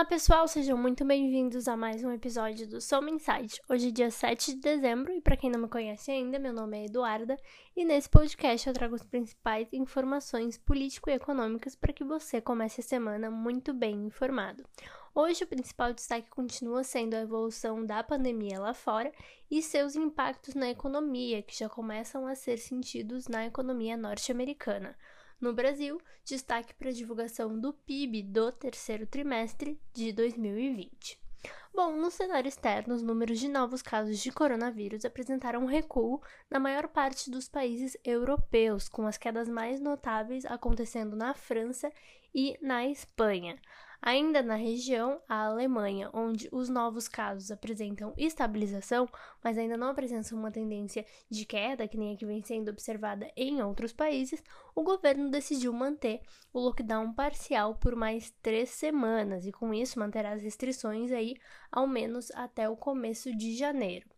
Olá pessoal, sejam muito bem-vindos a mais um episódio do Soma Insight. Hoje é dia 7 de dezembro e para quem não me conhece ainda, meu nome é Eduarda e nesse podcast eu trago as principais informações político e econômicas para que você comece a semana muito bem informado. Hoje o principal destaque continua sendo a evolução da pandemia lá fora e seus impactos na economia, que já começam a ser sentidos na economia norte-americana. No Brasil, destaque para a divulgação do PIB do terceiro trimestre de 2020. Bom, no cenário externo, os números de novos casos de coronavírus apresentaram um recuo na maior parte dos países europeus, com as quedas mais notáveis acontecendo na França e na Espanha. Ainda na região, a Alemanha, onde os novos casos apresentam estabilização, mas ainda não apresentam uma tendência de queda, que nem a que vem sendo observada em outros países, o governo decidiu manter o lockdown parcial por mais três semanas e, com isso, manterá as restrições aí ao menos até o começo de janeiro.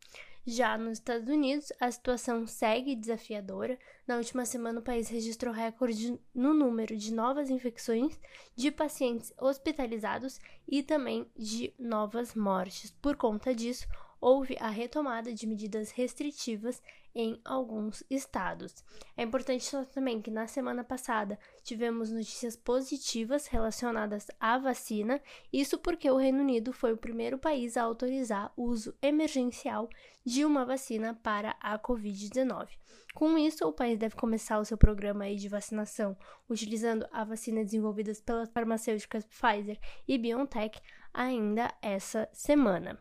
Já nos Estados Unidos, a situação segue desafiadora. Na última semana, o país registrou recorde no número de novas infecções, de pacientes hospitalizados e também de novas mortes. Por conta disso, houve a retomada de medidas restritivas em alguns estados. É importante notar também que na semana passada tivemos notícias positivas relacionadas à vacina, isso porque o Reino Unido foi o primeiro país a autorizar o uso emergencial de uma vacina para a Covid-19. Com isso, o país deve começar o seu programa de vacinação utilizando a vacina desenvolvida pelas farmacêuticas Pfizer e BioNTech ainda essa semana.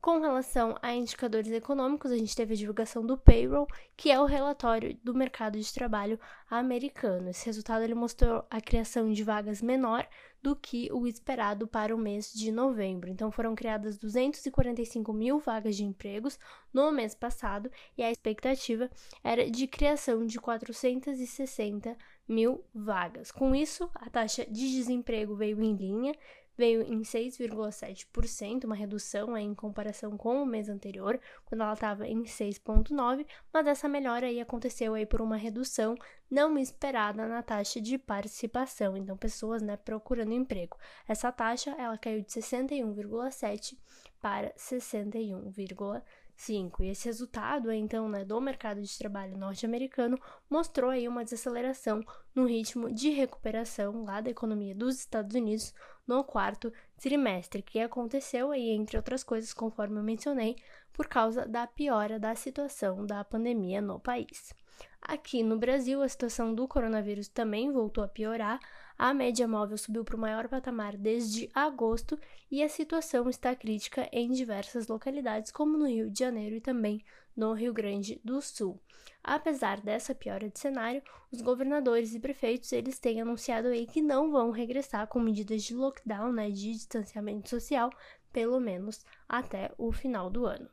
Com relação a indicadores econômicos, a gente teve a divulgação do payroll, que é o relatório do mercado de trabalho americano. Esse resultado ele mostrou a criação de vagas menor do que o esperado para o mês de novembro. Então, foram criadas 245 mil vagas de empregos no mês passado e a expectativa era de criação de 460 mil vagas. Com isso, a taxa de desemprego veio em linha, veio em 6,7%, uma redução em comparação com o mês anterior, quando ela estava em 6,9%, mas essa melhora aí aconteceu aí por uma redução não esperada na taxa de participação, então pessoas, né, procurando emprego. Essa taxa, ela caiu de 61,7 para 61,5. 5. E esse resultado, então, né, do mercado de trabalho norte-americano mostrou aí uma desaceleração no ritmo de recuperação lá da economia dos Estados Unidos no quarto trimestre, que aconteceu aí, entre outras coisas, conforme eu mencionei, por causa da piora da situação da pandemia no país. Aqui no Brasil, a situação do coronavírus também voltou a piorar. A média móvel subiu para o maior patamar desde agosto e a situação está crítica em diversas localidades, como no Rio de Janeiro e também no Rio Grande do Sul. Apesar dessa piora de cenário, os governadores e prefeitos eles têm anunciado aí que não vão regressar com medidas de lockdown, né, de distanciamento social, pelo menos até o final do ano.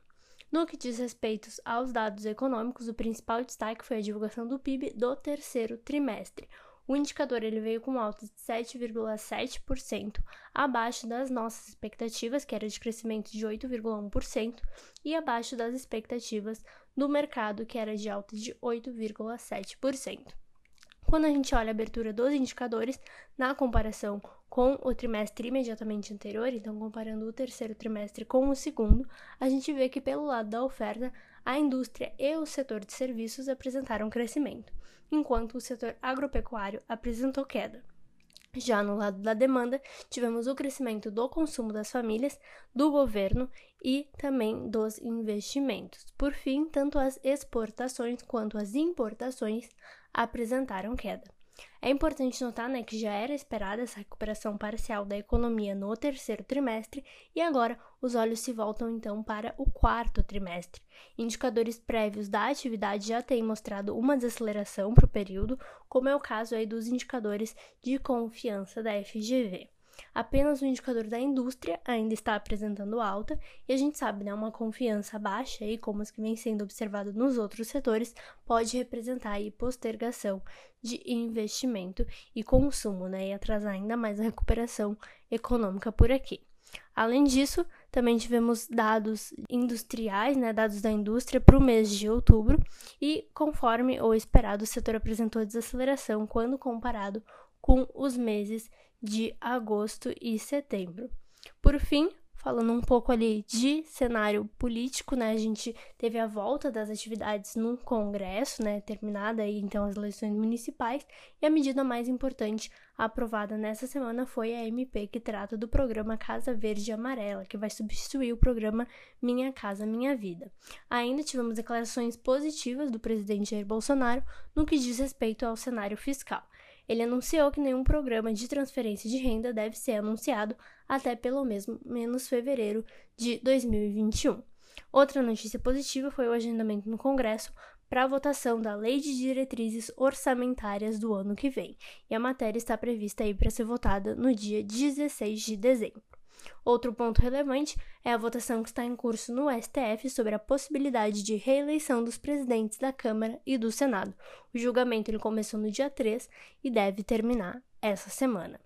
No que diz respeito aos dados econômicos, o principal destaque foi a divulgação do PIB do terceiro trimestre. O indicador ele veio com alta de 7,7%, abaixo das nossas expectativas, que era de crescimento de 8,1%, e abaixo das expectativas do mercado, que era de alta de 8,7%. Quando a gente olha a abertura dos indicadores na comparação com o trimestre imediatamente anterior, então comparando o terceiro trimestre com o segundo, a gente vê que pelo lado da oferta, a indústria e o setor de serviços apresentaram crescimento, enquanto o setor agropecuário apresentou queda. Já no lado da demanda, tivemos o crescimento do consumo das famílias, do governo e também dos investimentos. Por fim, tanto as exportações quanto as importações apresentaram queda. É importante notar né, que já era esperada essa recuperação parcial da economia no terceiro trimestre e agora os olhos se voltam então para o quarto trimestre. Indicadores prévios da atividade já têm mostrado uma desaceleração para o período, como é o caso aí dos indicadores de confiança da FGV. Apenas o indicador da indústria ainda está apresentando alta e a gente sabe, né, uma confiança baixa aí, como as que vem sendo observado nos outros setores, pode representar aí postergação de investimento e consumo, né, e atrasar ainda mais a recuperação econômica por aqui. Além disso, também tivemos dados industriais, né, dados da indústria para o mês de outubro, e conforme o esperado, o setor apresentou desaceleração quando comparado com os meses de agosto e setembro. Por fim, falando um pouco ali de cenário político, né? A gente teve a volta das atividades no Congresso, né? Terminada aí então as eleições municipais, e a medida mais importante aprovada nessa semana foi a MP que trata do programa Casa Verde Amarela, que vai substituir o programa Minha Casa Minha Vida. Ainda tivemos declarações positivas do presidente Jair Bolsonaro no que diz respeito ao cenário fiscal. Ele anunciou que nenhum programa de transferência de renda deve ser anunciado até pelo menos fevereiro de 2021. Outra notícia positiva foi o agendamento no Congresso para a votação da Lei de Diretrizes Orçamentárias do ano que vem, e a matéria está prevista aí para ser votada no dia 16 de dezembro. Outro ponto relevante é a votação que está em curso no STF sobre a possibilidade de reeleição dos presidentes da Câmara e do Senado. O julgamento ele começou no dia 3 e deve terminar essa semana.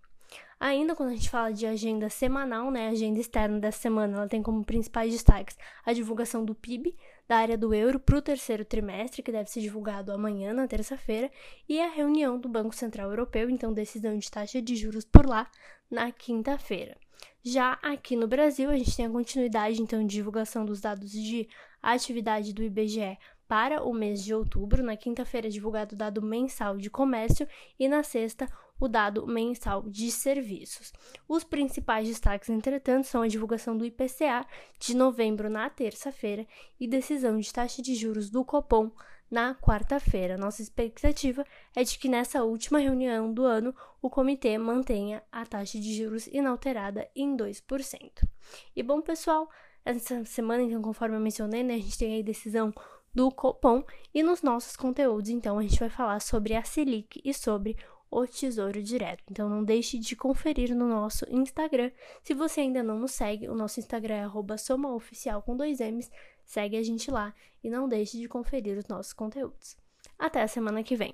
Ainda quando a gente fala de agenda semanal, né, a agenda externa dessa semana, ela tem como principais destaques a divulgação do PIB da área do euro para o terceiro trimestre, que deve ser divulgado amanhã, na terça-feira, e a reunião do Banco Central Europeu, então decisão de taxa de juros por lá, na quinta-feira. Já aqui no Brasil, a gente tem a continuidade, então, de divulgação dos dados de atividade do IBGE para o mês de outubro. Na quinta-feira, é divulgado o dado mensal de comércio e na sexta, o dado mensal de serviços. Os principais destaques, entretanto, são a divulgação do IPCA de novembro na terça-feira e decisão de taxa de juros do Copom na quarta-feira. Nossa expectativa é de que nessa última reunião do ano o comitê mantenha a taxa de juros inalterada em 2%. E bom, pessoal, essa semana, então, conforme eu mencionei, né, a gente tem a decisão do Copom e nos nossos conteúdos, então, a gente vai falar sobre a Selic e sobre o Tesouro Direto. Então não deixe de conferir no nosso Instagram. Se você ainda não nos segue, o nosso Instagram é somaoficial com dois M's. Segue a gente lá e não deixe de conferir os nossos conteúdos. Até a semana que vem.